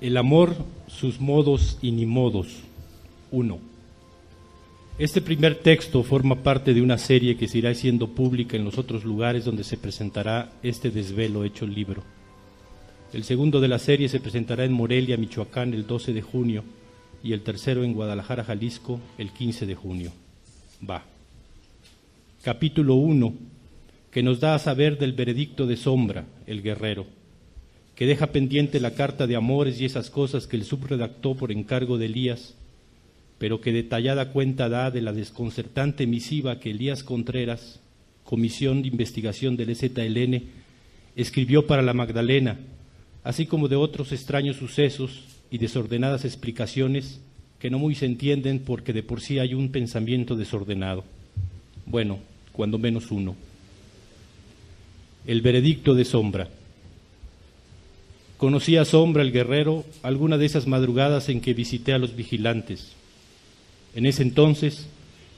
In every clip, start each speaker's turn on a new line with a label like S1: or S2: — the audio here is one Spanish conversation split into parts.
S1: El amor, sus modos y ni modos. 1. Este primer texto forma parte de una serie que se irá siendo pública en los otros lugares donde se presentará este desvelo hecho libro. El segundo de la serie se presentará en Morelia, Michoacán, el 12 de junio y el tercero en Guadalajara, Jalisco, el 15 de junio. Va. Capítulo 1, que nos da a saber del veredicto de Sombra, el guerrero, que deja pendiente la carta de amores y esas cosas que el subredactó por encargo de Elías, pero que detallada cuenta da de la desconcertante misiva que Elías Contreras, Comisión de Investigación del EZLN, escribió para la Magdalena, así como de otros extraños sucesos y desordenadas explicaciones que no muy se entienden porque de por sí hay un pensamiento desordenado. Bueno, cuando menos uno. El veredicto de Sombra. Conocí a Sombra el guerrero alguna de esas madrugadas en que visité a los vigilantes. En ese entonces,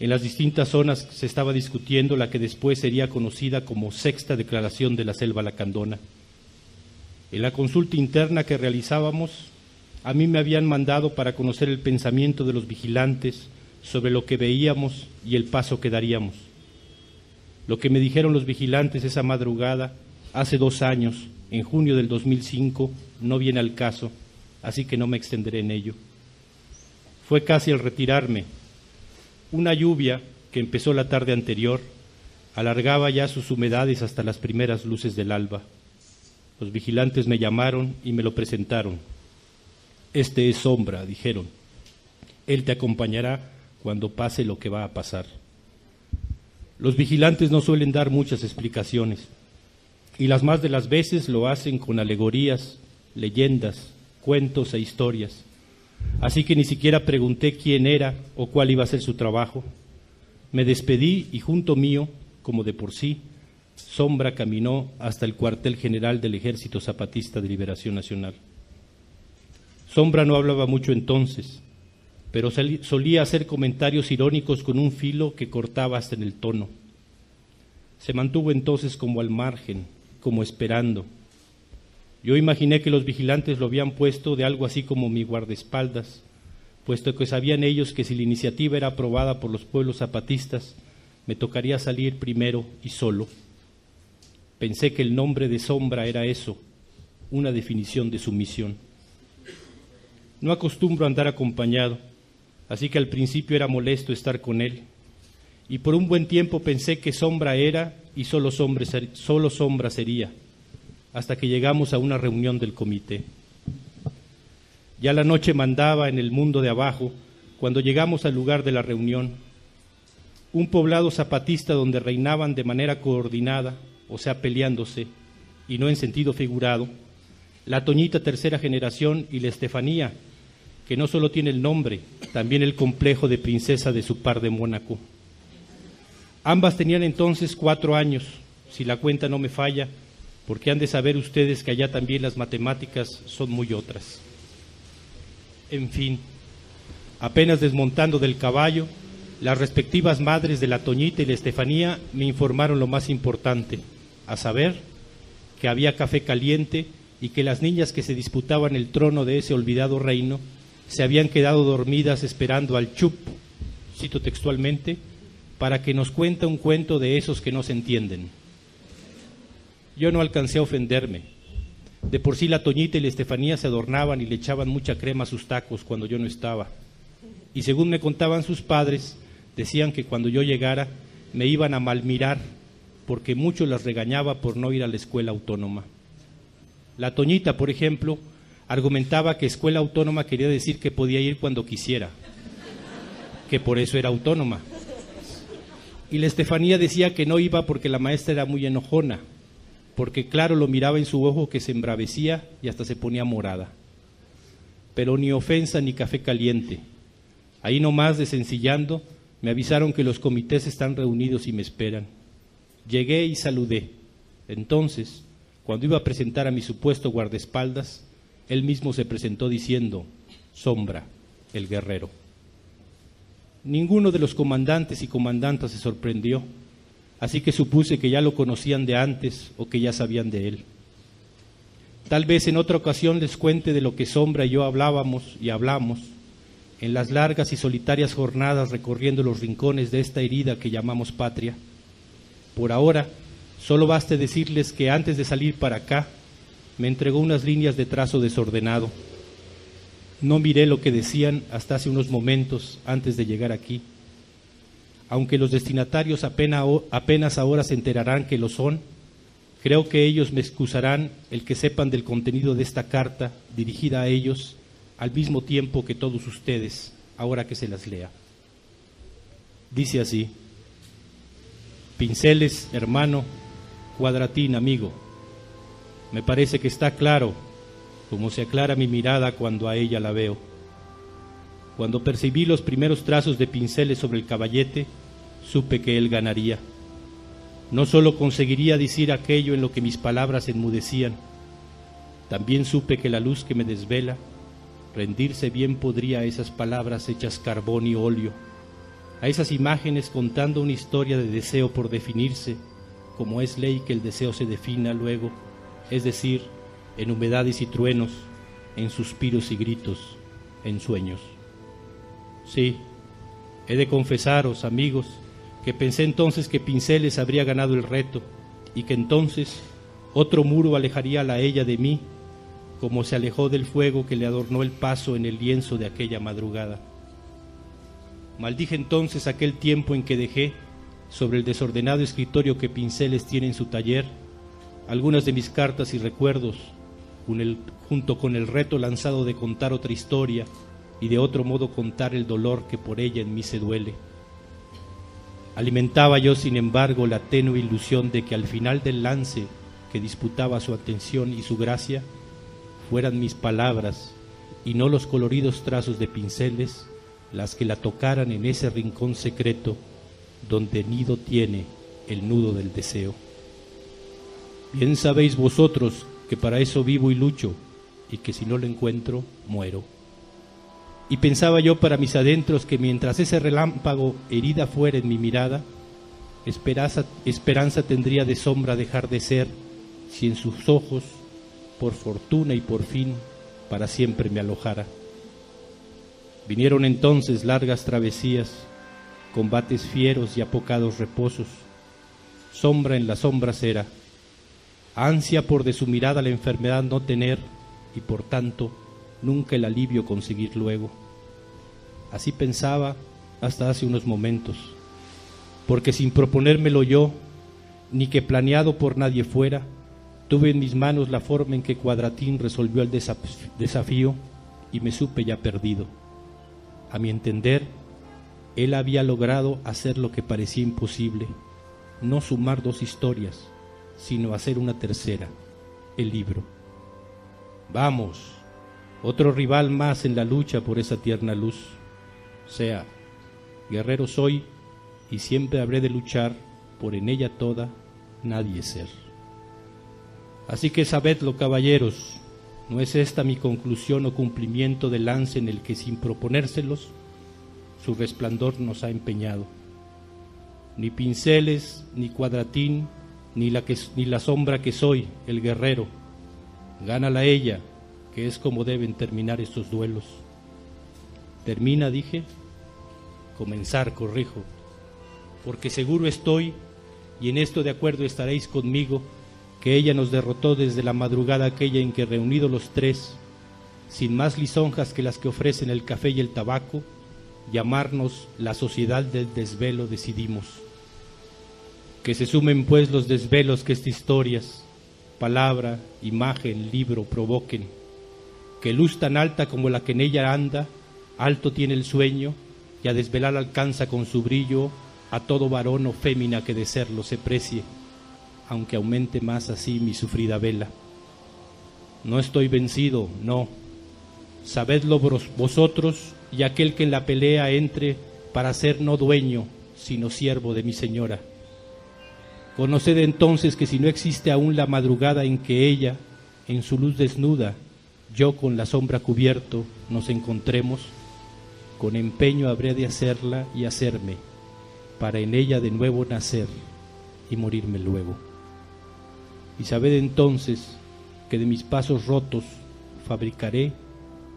S1: en las distintas zonas se estaba discutiendo la que después sería conocida como Sexta Declaración de la Selva Lacandona. En la consulta interna que realizábamos, a mí me habían mandado para conocer el pensamiento de los vigilantes sobre lo que veíamos y el paso que daríamos. Lo que me dijeron los vigilantes esa madrugada, hace dos años, en junio del 2005, no viene al caso, así que no me extenderé en ello. Fue casi al retirarme. Una lluvia que empezó la tarde anterior alargaba ya sus humedades hasta las primeras luces del alba. Los vigilantes me llamaron y me lo presentaron. Este es sombra, dijeron. Él te acompañará cuando pase lo que va a pasar. Los vigilantes no suelen dar muchas explicaciones y las más de las veces lo hacen con alegorías, leyendas, cuentos e historias. Así que ni siquiera pregunté quién era o cuál iba a ser su trabajo. Me despedí y junto mío, como de por sí, Sombra caminó hasta el cuartel general del Ejército Zapatista de Liberación Nacional. Sombra no hablaba mucho entonces, pero solía hacer comentarios irónicos con un filo que cortaba hasta en el tono. Se mantuvo entonces como al margen, como esperando. Yo imaginé que los vigilantes lo habían puesto de algo así como mi guardaespaldas, puesto que sabían ellos que si la iniciativa era aprobada por los pueblos zapatistas, me tocaría salir primero y solo. Pensé que el nombre de sombra era eso, una definición de su misión. No acostumbro a andar acompañado, así que al principio era molesto estar con él. Y por un buen tiempo pensé que sombra era y solo, solo sombra sería, hasta que llegamos a una reunión del comité. Ya la noche mandaba en el mundo de abajo cuando llegamos al lugar de la reunión, un poblado zapatista donde reinaban de manera coordinada o sea, peleándose, y no en sentido figurado, la Toñita tercera generación y la Estefanía, que no solo tiene el nombre, también el complejo de princesa de su par de Mónaco. Ambas tenían entonces cuatro años, si la cuenta no me falla, porque han de saber ustedes que allá también las matemáticas son muy otras. En fin, apenas desmontando del caballo, las respectivas madres de la Toñita y la Estefanía me informaron lo más importante a saber que había café caliente y que las niñas que se disputaban el trono de ese olvidado reino se habían quedado dormidas esperando al chup, cito textualmente, para que nos cuente un cuento de esos que no se entienden. Yo no alcancé a ofenderme. De por sí la Toñita y la Estefanía se adornaban y le echaban mucha crema a sus tacos cuando yo no estaba. Y según me contaban sus padres, decían que cuando yo llegara me iban a malmirar porque mucho las regañaba por no ir a la escuela autónoma. La Toñita, por ejemplo, argumentaba que escuela autónoma quería decir que podía ir cuando quisiera, que por eso era autónoma. Y la Estefanía decía que no iba porque la maestra era muy enojona, porque claro lo miraba en su ojo que se embravecía y hasta se ponía morada. Pero ni ofensa ni café caliente. Ahí nomás, desencillando, me avisaron que los comités están reunidos y me esperan. Llegué y saludé. Entonces, cuando iba a presentar a mi supuesto guardaespaldas, él mismo se presentó diciendo, Sombra, el guerrero. Ninguno de los comandantes y comandantas se sorprendió, así que supuse que ya lo conocían de antes o que ya sabían de él. Tal vez en otra ocasión les cuente de lo que Sombra y yo hablábamos y hablamos en las largas y solitarias jornadas recorriendo los rincones de esta herida que llamamos patria. Por ahora, solo baste decirles que antes de salir para acá, me entregó unas líneas de trazo desordenado. No miré lo que decían hasta hace unos momentos antes de llegar aquí. Aunque los destinatarios apenas, ahora se enterarán que lo son, creo que ellos me excusarán el que sepan del contenido de esta carta dirigida a ellos al mismo tiempo que todos ustedes, ahora que se las lea. Dice así, pinceles, hermano, cuadratín, amigo. Me parece que está claro, como se aclara mi mirada cuando a ella la veo. Cuando percibí los primeros trazos de pinceles sobre el caballete, supe que él ganaría. No solo conseguiría decir aquello en lo que mis palabras enmudecían, también supe que la luz que me desvela rendirse bien podría a esas palabras hechas carbón y óleo, a esas imágenes contando una historia de deseo por definirse, como es ley que el deseo se defina luego, es decir, en humedades y truenos, en suspiros y gritos, en sueños. Sí, he de confesaros, amigos, que pensé entonces que Pinceles habría ganado el reto y que entonces otro muro alejaría la ella de mí como se alejó del fuego que le adornó el paso en el lienzo de aquella madrugada. Maldije entonces aquel tiempo en que dejé, sobre el desordenado escritorio que Pinceles tiene en su taller, algunas de mis cartas y recuerdos, junto con el reto lanzado de contar otra historia y de otro modo contar el dolor que por ella en mí se duele. Alimentaba yo, sin embargo, la tenue ilusión de que al final del lance que disputaba su atención y su gracia, fueran mis palabras y no los coloridos trazos de pinceles las que la tocaran en ese rincón secreto donde nido tiene el nudo del deseo. Bien sabéis vosotros que para eso vivo y lucho y que si no lo encuentro, muero. Y pensaba yo para mis adentros que mientras ese relámpago herida fuera en mi mirada, esperanza, esperanza tendría de sombra dejar de ser si en sus ojos por fortuna y por fin para siempre me alojara. Vinieron entonces largas travesías, combates fieros y apocados reposos, sombra en la sombra era, ansia por de su mirada la enfermedad no tener y por tanto nunca el alivio conseguir luego. Así pensaba hasta hace unos momentos, porque sin proponérmelo yo, ni que planeado por nadie fuera, Tuve en mis manos la forma en que Cuadratín resolvió el desafío y me supe ya perdido. A mi entender, él había logrado hacer lo que parecía imposible, no sumar dos historias, sino hacer una tercera, el libro. Vamos, otro rival más en la lucha por esa tierna luz. Sea, guerrero soy y siempre habré de luchar por en ella toda nadie ser. Así que sabedlo, caballeros, no es esta mi conclusión o cumplimiento del lance en el que sin proponérselos, su resplandor nos ha empeñado. Ni pinceles, ni cuadratín, ni la, que, ni la sombra que soy, el guerrero. Gánala ella, que es como deben terminar estos duelos. Termina, dije, comenzar, corrijo, porque seguro estoy, y en esto de acuerdo estaréis conmigo, que ella nos derrotó desde la madrugada aquella en que reunidos los tres, sin más lisonjas que las que ofrecen el café y el tabaco, llamarnos la sociedad del desvelo decidimos. Que se sumen pues los desvelos que estas historias, palabra, imagen, libro provoquen, que luz tan alta como la que en ella anda, alto tiene el sueño, y a desvelar alcanza con su brillo a todo varón o fémina que de serlo se precie aunque aumente más así mi sufrida vela. No estoy vencido, no. Sabedlo vosotros y aquel que en la pelea entre para ser no dueño, sino siervo de mi señora. Conoced entonces que si no existe aún la madrugada en que ella, en su luz desnuda, yo con la sombra cubierto, nos encontremos, con empeño habré de hacerla y hacerme, para en ella de nuevo nacer y morirme luego. Y sabed entonces que de mis pasos rotos fabricaré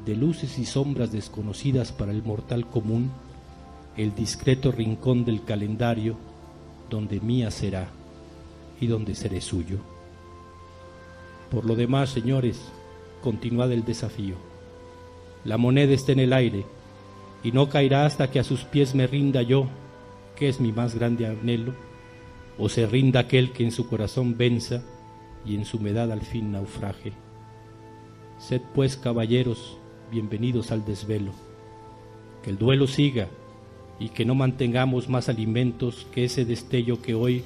S1: de luces y sombras desconocidas para el mortal común el discreto rincón del calendario donde mía será y donde seré suyo. Por lo demás, señores, continuad el desafío. La moneda está en el aire y no caerá hasta que a sus pies me rinda yo, que es mi más grande anhelo, o se rinda aquel que en su corazón venza y en su humedad al fin naufraje. Sed pues, caballeros, bienvenidos al desvelo. Que el duelo siga y que no mantengamos más alimentos que ese destello que hoy,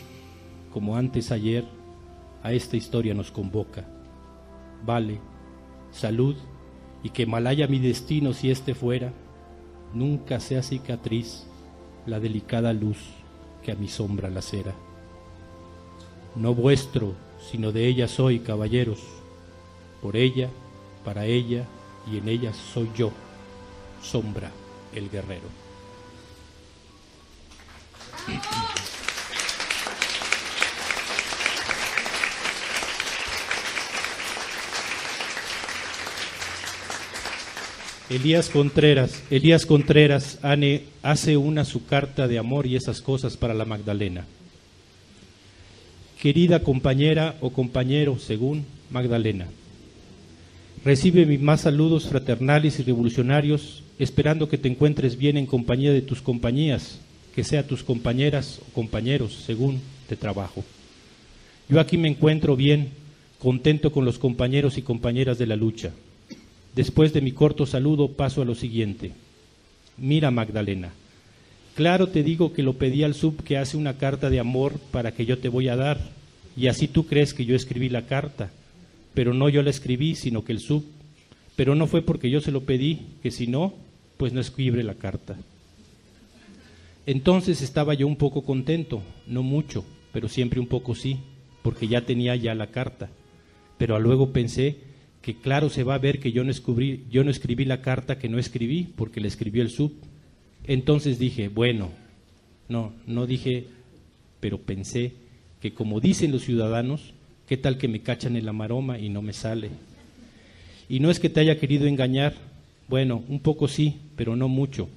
S1: como antes ayer, a esta historia nos convoca. Vale, salud y que malaya mi destino si éste fuera, nunca sea cicatriz la delicada luz que a mi sombra lacera. No vuestro, sino de ella soy, caballeros, por ella, para ella y en ella soy yo, sombra el guerrero. Elías Contreras, Elías Contreras hace una su carta de amor y esas cosas para la Magdalena. Querida compañera o compañero, según Magdalena, recibe mis más saludos fraternales y revolucionarios, esperando que te encuentres bien en compañía de tus compañías, que sea tus compañeras o compañeros, según te trabajo. Yo aquí me encuentro bien, contento con los compañeros y compañeras de la lucha Después de mi corto saludo paso a lo siguiente. Mira, Magdalena, claro te digo que lo pedí al sub que hace una carta de amor para que yo te voy a dar, y así tú crees que yo escribí la carta, pero no yo la escribí, sino que el sub. Pero no fue porque yo se lo pedí, que si no, pues no escribe la carta. Entonces estaba yo un poco contento, no mucho, pero siempre un poco sí, porque ya tenía ya la carta. Pero luego pensé que claro se va a ver que yo no, escribí, yo no escribí la carta que no escribí porque la escribió el sub. Entonces dije, bueno, no, no dije, pero pensé que como dicen los ciudadanos, ¿qué tal que me cachan en la maroma y no me sale? Y no es que te haya querido engañar, bueno, un poco sí, pero no mucho.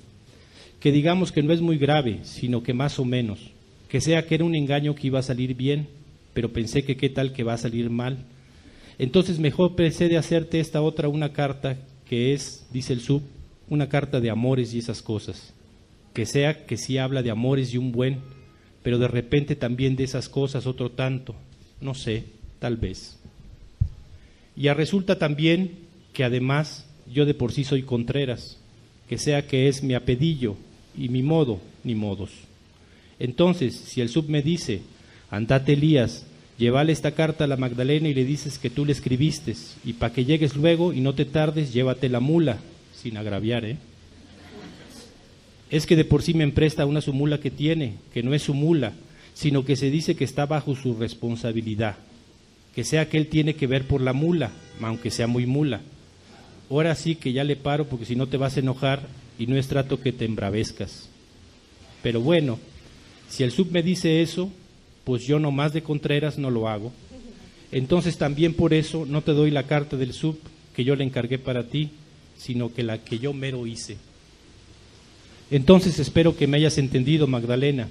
S1: Que digamos que no es muy grave, sino que más o menos. Que sea que era un engaño que iba a salir bien, pero pensé que qué tal que va a salir mal entonces mejor pensé de hacerte esta otra una carta que es, dice el sub, una carta de amores y esas cosas. Que sea que sí habla de amores y un buen, pero de repente también de esas cosas otro tanto. No sé, tal vez. Y resulta también que además yo de por sí soy Contreras, que sea que es mi apedillo y mi modo, ni modos. Entonces, si el sub me dice, andate Elías, llévale esta carta a la Magdalena y le dices que tú le escribiste, y para que llegues luego y no te tardes, llévate la mula, sin agraviar, ¿eh? Es que de por sí me empresta una su mula que tiene, que no es su mula, sino que se dice que está bajo su responsabilidad, que sea que él tiene que ver por la mula, aunque sea muy mula. Ahora sí que ya le paro porque si no te vas a enojar y no es trato que te embravezcas. Pero bueno, si el sub me dice eso, pues yo no más de Contreras no lo hago. Entonces también por eso no te doy la carta del sub que yo le encargué para ti, sino que la que yo mero hice. Entonces espero que me hayas entendido, Magdalena.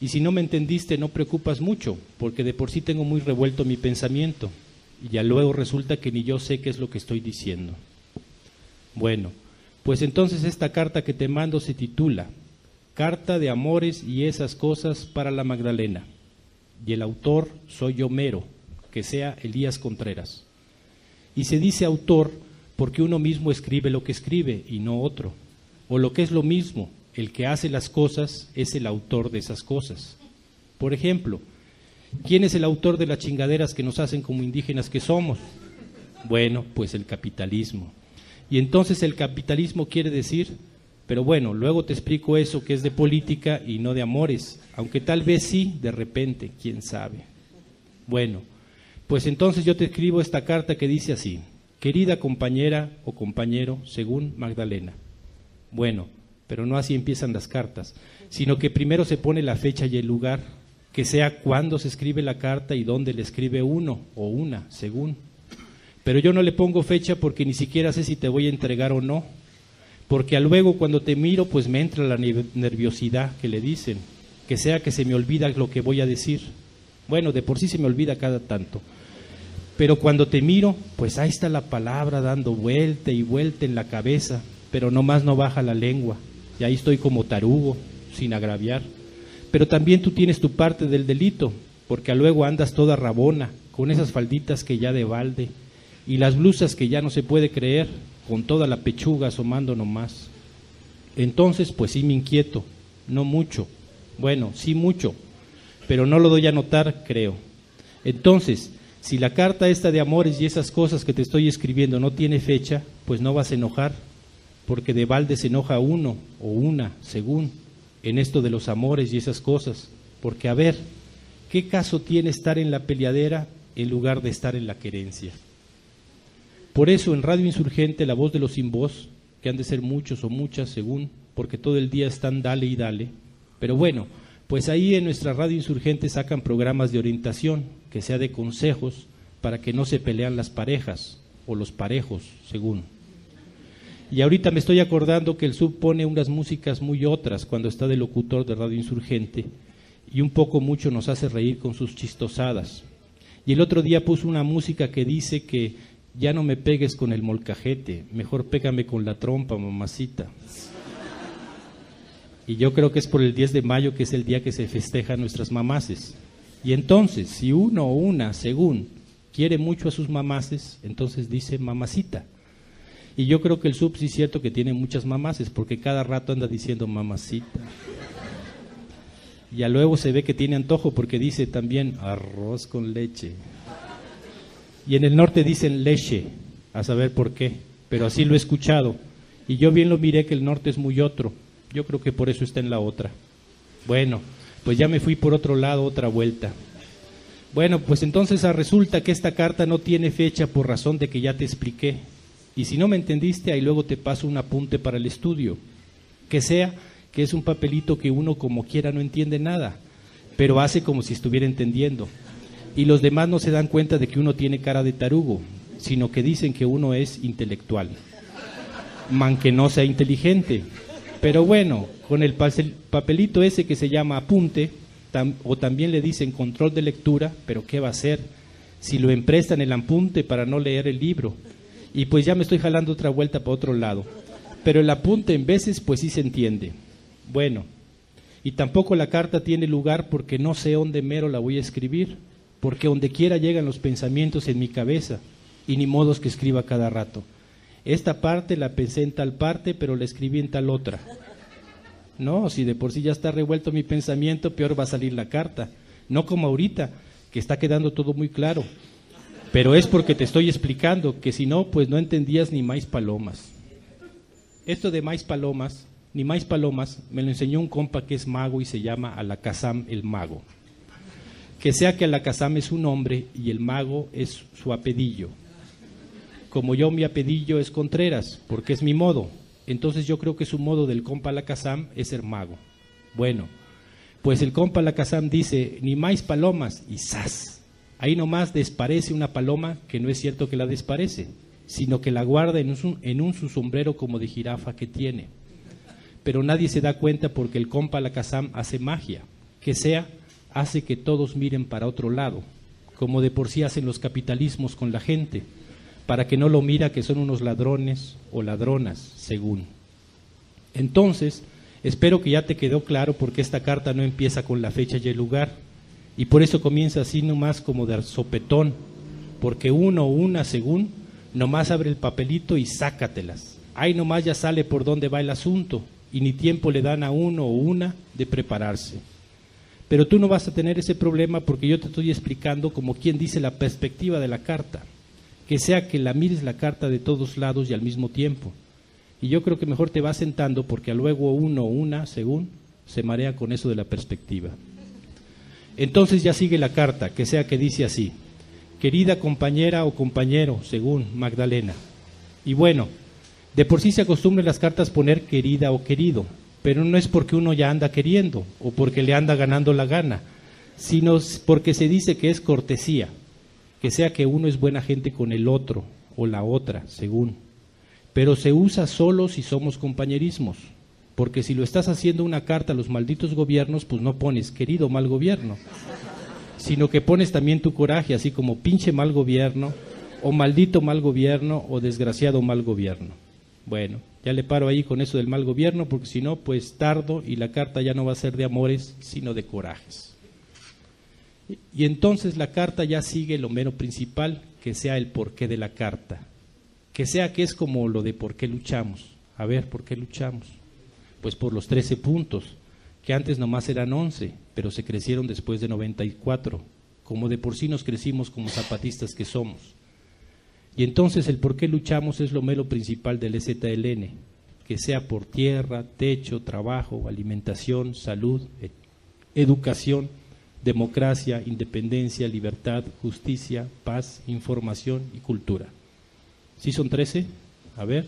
S1: Y si no me entendiste, no preocupas mucho, porque de por sí tengo muy revuelto mi pensamiento. Y ya luego resulta que ni yo sé qué es lo que estoy diciendo. Bueno, pues entonces esta carta que te mando se titula Carta de Amores y esas cosas para la Magdalena y el autor soy yo mero, que sea Elías Contreras. Y se dice autor porque uno mismo escribe lo que escribe y no otro. O lo que es lo mismo, el que hace las cosas es el autor de esas cosas. Por ejemplo, ¿quién es el autor de las chingaderas que nos hacen como indígenas que somos? Bueno, pues el capitalismo. Y entonces el capitalismo quiere decir pero bueno, luego te explico eso que es de política y no de amores, aunque tal vez sí, de repente, quién sabe. Bueno, pues entonces yo te escribo esta carta que dice así, querida compañera o compañero, según Magdalena. Bueno, pero no así empiezan las cartas, sino que primero se pone la fecha y el lugar, que sea cuándo se escribe la carta y dónde le escribe uno o una, según. Pero yo no le pongo fecha porque ni siquiera sé si te voy a entregar o no. Porque luego cuando te miro, pues me entra la nerviosidad que le dicen, que sea que se me olvida lo que voy a decir. Bueno, de por sí se me olvida cada tanto. Pero cuando te miro, pues ahí está la palabra dando vuelta y vuelta en la cabeza, pero nomás no baja la lengua. Y ahí estoy como tarugo, sin agraviar. Pero también tú tienes tu parte del delito, porque luego andas toda rabona, con esas falditas que ya de balde, y las blusas que ya no se puede creer, con toda la pechuga asomando nomás. Entonces, pues sí me inquieto, no mucho, bueno, sí mucho, pero no lo doy a notar, creo. Entonces, si la carta esta de amores y esas cosas que te estoy escribiendo no tiene fecha, pues no vas a enojar, porque de balde se enoja uno o una, según, en esto de los amores y esas cosas. Porque, a ver, ¿qué caso tiene estar en la peleadera en lugar de estar en la querencia? Por eso en Radio Insurgente la voz de los sin voz, que han de ser muchos o muchas según, porque todo el día están dale y dale, pero bueno, pues ahí en nuestra Radio Insurgente sacan programas de orientación, que sea de consejos, para que no se pelean las parejas o los parejos, según. Y ahorita me estoy acordando que el sub pone unas músicas muy otras cuando está de locutor de Radio Insurgente y un poco mucho nos hace reír con sus chistosadas. Y el otro día puso una música que dice que ya no me pegues con el molcajete, mejor pégame con la trompa, mamacita. Y yo creo que es por el 10 de mayo que es el día que se festeja nuestras mamaces. Y entonces, si uno o una, según, quiere mucho a sus mamaces, entonces dice mamacita. Y yo creo que el sub sí es cierto que tiene muchas mamaces, porque cada rato anda diciendo mamacita. Y luego se ve que tiene antojo porque dice también arroz con leche. Y en el norte dicen leche, a saber por qué, pero así lo he escuchado. Y yo bien lo miré que el norte es muy otro. Yo creo que por eso está en la otra. Bueno, pues ya me fui por otro lado, otra vuelta. Bueno, pues entonces ah, resulta que esta carta no tiene fecha por razón de que ya te expliqué. Y si no me entendiste, ahí luego te paso un apunte para el estudio. Que sea que es un papelito que uno como quiera no entiende nada, pero hace como si estuviera entendiendo y los demás no se dan cuenta de que uno tiene cara de tarugo, sino que dicen que uno es intelectual, man que no sea inteligente. Pero bueno, con el papelito ese que se llama apunte, o también le dicen control de lectura, pero ¿qué va a hacer si lo emprestan el apunte para no leer el libro? Y pues ya me estoy jalando otra vuelta para otro lado. Pero el apunte en veces pues sí se entiende. Bueno, y tampoco la carta tiene lugar porque no sé dónde mero la voy a escribir porque donde quiera llegan los pensamientos en mi cabeza y ni modos que escriba cada rato. Esta parte la pensé en tal parte, pero la escribí en tal otra. No, si de por sí ya está revuelto mi pensamiento, peor va a salir la carta. No como ahorita, que está quedando todo muy claro. Pero es porque te estoy explicando que si no, pues no entendías ni más palomas. Esto de más palomas, ni más palomas, me lo enseñó un compa que es mago y se llama Alakazam el mago que sea que Alakazam es un nombre y el mago es su apedillo. Como yo mi apedillo es Contreras, porque es mi modo, entonces yo creo que su modo del compa Alakazam es ser mago. Bueno, pues el compa Alakazam dice, ni más palomas, y ¡zas! Ahí nomás desparece una paloma que no es cierto que la desparece, sino que la guarda en un, su sombrero como de jirafa que tiene. Pero nadie se da cuenta porque el compa Alakazam hace magia, que sea hace que todos miren para otro lado, como de por sí hacen los capitalismos con la gente, para que no lo mira que son unos ladrones o ladronas, según. Entonces, espero que ya te quedó claro porque esta carta no empieza con la fecha y el lugar, y por eso comienza así nomás como de sopetón, porque uno o una, según, nomás abre el papelito y sácatelas. Ahí nomás ya sale por dónde va el asunto, y ni tiempo le dan a uno o una de prepararse. Pero tú no vas a tener ese problema porque yo te estoy explicando como quien dice la perspectiva de la carta, que sea que la mires la carta de todos lados y al mismo tiempo. Y yo creo que mejor te vas sentando porque luego uno o una, según, se marea con eso de la perspectiva. Entonces ya sigue la carta, que sea que dice así, querida compañera o compañero, según Magdalena. Y bueno, de por sí se acostumbran las cartas poner querida o querido, pero no es porque uno ya anda queriendo o porque le anda ganando la gana, sino porque se dice que es cortesía, que sea que uno es buena gente con el otro o la otra, según. Pero se usa solo si somos compañerismos, porque si lo estás haciendo una carta a los malditos gobiernos, pues no pones querido mal gobierno, sino que pones también tu coraje, así como pinche mal gobierno, o maldito mal gobierno, o desgraciado mal gobierno. Bueno, ya le paro ahí con eso del mal gobierno, porque si no, pues tardo y la carta ya no va a ser de amores, sino de corajes. Y entonces la carta ya sigue lo mero principal, que sea el porqué de la carta, que sea que es como lo de por qué luchamos. A ver, ¿por qué luchamos? Pues por los 13 puntos, que antes nomás eran 11, pero se crecieron después de 94, como de por sí nos crecimos como zapatistas que somos. Y entonces el por qué luchamos es lo mero principal del EZLN, que sea por tierra, techo, trabajo, alimentación, salud, e-, educación, democracia, independencia, libertad, justicia, paz, información y cultura. ¿Sí son trece? A ver.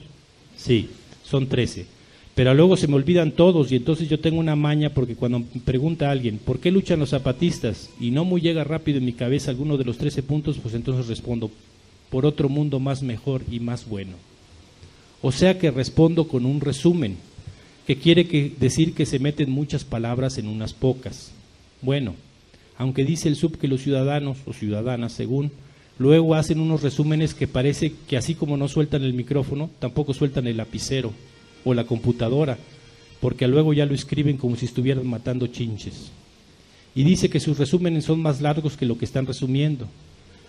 S1: Sí, son trece. Pero luego se me olvidan todos y entonces yo tengo una maña porque cuando me pregunta alguien, ¿por qué luchan los zapatistas? Y no muy llega rápido en mi cabeza alguno de los trece puntos, pues entonces respondo, por otro mundo más mejor y más bueno. O sea que respondo con un resumen, que quiere decir que se meten muchas palabras en unas pocas. Bueno, aunque dice el sub que los ciudadanos o ciudadanas, según, luego hacen unos resúmenes que parece que así como no sueltan el micrófono, tampoco sueltan el lapicero o la computadora, porque luego ya lo escriben como si estuvieran matando chinches. Y dice que sus resúmenes son más largos que lo que están resumiendo,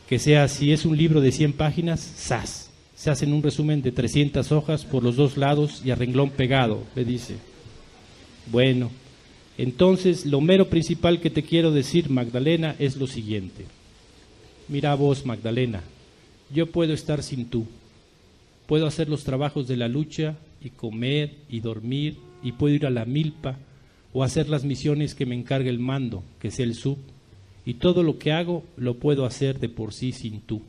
S1: que sea si es un libro de 100 páginas, ¡zas! Se hacen un resumen de 300 hojas por los dos lados y a renglón pegado, le dice. Bueno, entonces, lo mero principal que te quiero decir, Magdalena, es lo siguiente. Mira vos, Magdalena, yo puedo estar sin tú. Puedo hacer los trabajos de la lucha y comer y dormir y puedo ir a la milpa o hacer las misiones que me encargue el mando, que sea el sub. Y todo lo que hago lo puedo hacer de por sí sin tú.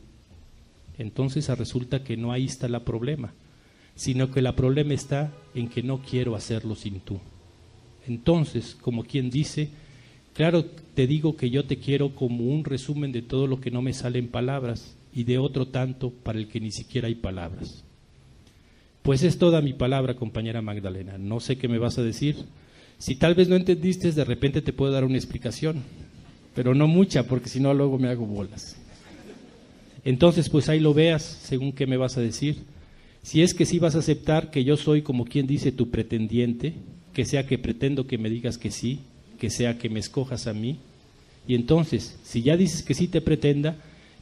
S1: Entonces resulta que no ahí está el problema, sino que el problema está en que no quiero hacerlo sin tú. Entonces, como quien dice, claro, te digo que yo te quiero como un resumen de todo lo que no me sale en palabras y de otro tanto para el que ni siquiera hay palabras. Pues es toda mi palabra, compañera Magdalena. No sé qué me vas a decir. Si tal vez no entendiste, de repente te puedo dar una explicación, pero no mucha, porque si no luego me hago bolas. Entonces, pues ahí lo veas, según qué me vas a decir. Si es que sí vas a aceptar que yo soy, como quien dice, tu pretendiente, que sea que pretendo que me digas que sí, que sea que me escojas a mí. Y entonces, si ya dices que sí te pretenda,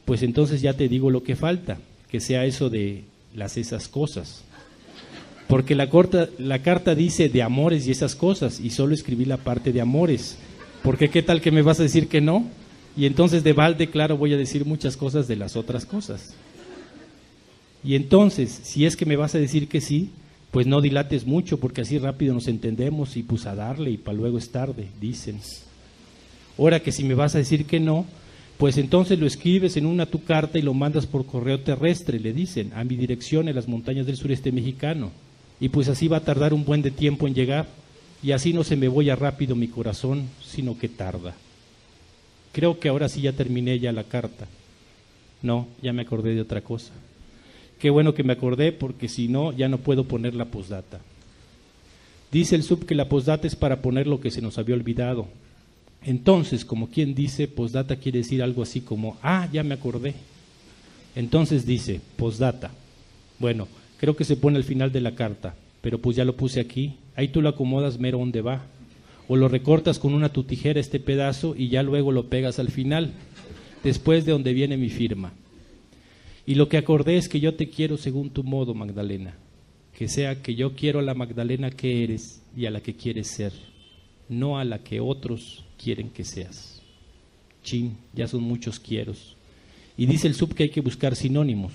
S1: pues entonces ya te digo lo que falta, que sea eso de las esas cosas. Porque la, corta, la carta dice de amores y esas cosas, y solo escribí la parte de amores. Porque qué tal que me vas a decir que no? Y entonces de balde, claro, voy a decir muchas cosas de las otras cosas. Y entonces, si es que me vas a decir que sí, pues no dilates mucho porque así rápido nos entendemos y pues a darle y para luego es tarde, dicen. Ahora que si me vas a decir que no, pues entonces lo escribes en una tu carta y lo mandas por correo terrestre, le dicen, a mi dirección en las montañas del sureste mexicano. Y pues así va a tardar un buen de tiempo en llegar. Y así no se me voy a rápido mi corazón, sino que tarda. Creo que ahora sí ya terminé ya la carta. No, ya me acordé de otra cosa. Qué bueno que me acordé porque si no, ya no puedo poner la postdata. Dice el sub que la postdata es para poner lo que se nos había olvidado. Entonces, como quien dice, postdata quiere decir algo así como, ah, ya me acordé. Entonces dice, postdata. Bueno, creo que se pone al final de la carta, pero pues ya lo puse aquí. Ahí tú lo acomodas mero donde va. O lo recortas con una tu tijera este pedazo y ya luego lo pegas al final, después de donde viene mi firma. Y lo que acordé es que yo te quiero según tu modo, Magdalena. Que sea que yo quiero a la Magdalena que eres y a la que quieres ser, no a la que otros quieren que seas. Chin, ya son muchos quieros. Y dice el sub que hay que buscar sinónimos,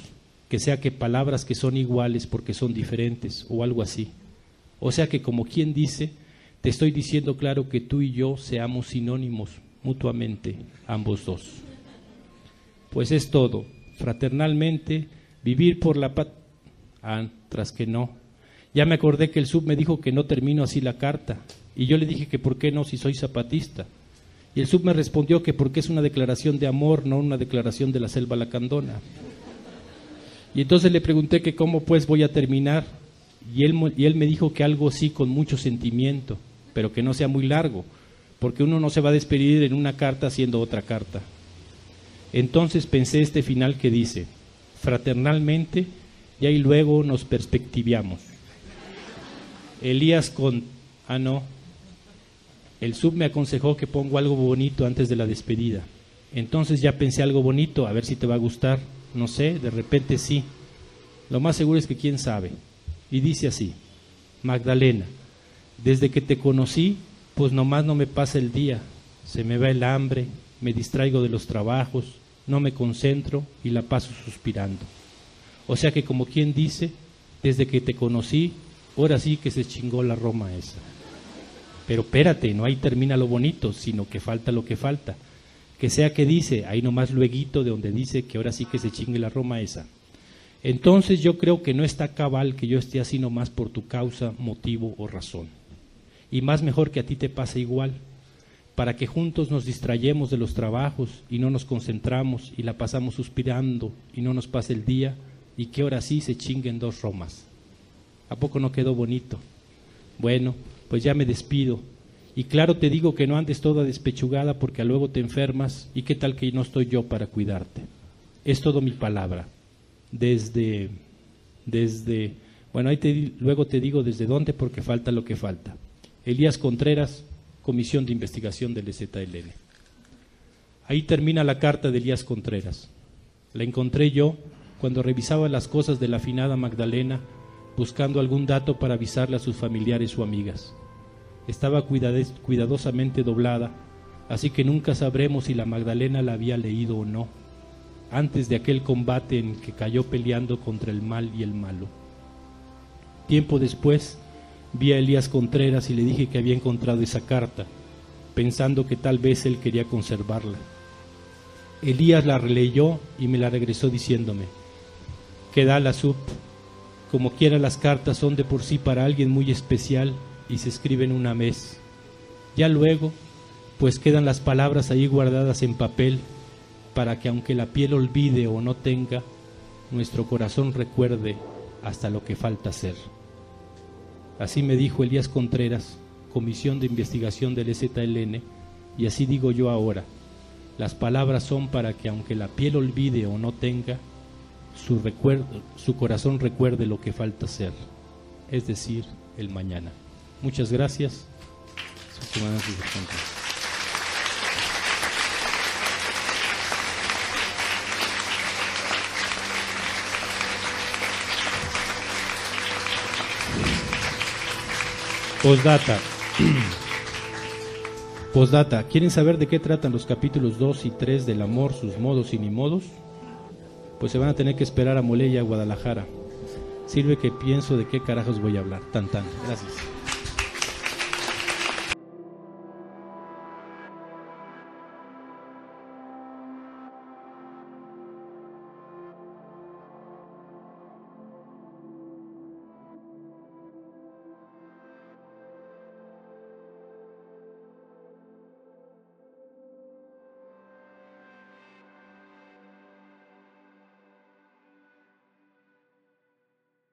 S1: que sea que palabras que son iguales porque son diferentes o algo así. O sea que como quien dice, te estoy diciendo claro que tú y yo seamos sinónimos mutuamente, ambos dos. Pues es todo fraternalmente, vivir por la paz. Ah, tras que no. Ya me acordé que el sub me dijo que no termino así la carta. Y yo le dije que por qué no si soy zapatista. Y el sub me respondió que porque es una declaración de amor, no una declaración de la selva lacandona. Y entonces le pregunté que cómo pues voy a terminar y él, me dijo que algo sí con mucho sentimiento, pero que no sea muy largo, porque uno no se va a despedir en una carta haciendo otra carta. Entonces pensé este final que dice, fraternalmente, y ahí luego nos perspectivamos. Elías con, ah no, el sub me aconsejó que pongo algo bonito antes de la despedida. Entonces ya pensé algo bonito, a ver si te va a gustar. No sé, de repente sí. Lo más seguro es que quién sabe. Y dice así, Magdalena, desde que te conocí, pues nomás no me pasa el día, se me va el hambre, me distraigo de los trabajos, no me concentro y la paso suspirando. O sea que como quien dice, desde que te conocí, ahora sí que se chingó la Roma esa. Pero espérate, no ahí termina lo bonito, sino que falta lo que falta. Que sea que dice, ahí nomás lueguito de donde dice que ahora sí que se chingue la Roma esa. Entonces yo creo que no está cabal que yo esté así nomás por tu causa, motivo o razón. Y más mejor que a ti te pase igual, para que juntos nos distrayemos de los trabajos y no nos concentramos y la pasamos suspirando y no nos pase el día y que ahora sí se chinguen dos Romas. ¿A poco no quedó bonito? Bueno, pues ya me despido. Y claro te digo que no andes toda despechugada porque luego te enfermas y qué tal que no estoy yo para cuidarte. Es todo mi palabra. Desde, desde, bueno, ahí te, luego te digo desde dónde porque falta lo que falta. Elías Contreras, Comisión de Investigación del EZLN. Ahí termina la carta de Elías Contreras. La encontré yo cuando revisaba las cosas de la afinada Magdalena buscando algún dato para avisarle a sus familiares o amigas. Estaba cuidadosamente doblada, así que nunca sabremos si la Magdalena la había leído o no, antes de aquel combate en que cayó peleando contra el mal y el malo. Tiempo después vi a Elías Contreras y le dije que había encontrado esa carta, pensando que tal vez él quería conservarla. Elías la releyó y me la regresó diciéndome, que da la sub como quiera las cartas son de por sí para alguien muy especial y se escriben una vez. Ya luego, pues quedan las palabras ahí guardadas en papel para que aunque la piel olvide o no tenga, nuestro corazón recuerde hasta lo que falta ser. Así me dijo Elías Contreras, Comisión de Investigación del EZLN, y así digo yo ahora. Las palabras son para que aunque la piel olvide o no tenga, su, recuerdo, su corazón recuerde lo que falta ser, es decir, el mañana. Muchas gracias. Postdata. Postdata. ¿Quieren saber de qué tratan los capítulos 2 y 3 del amor, sus modos y ni modos? pues se van a tener que esperar a Moleya, Guadalajara. Sirve que pienso de qué carajos voy a hablar. Tan, tan. Gracias.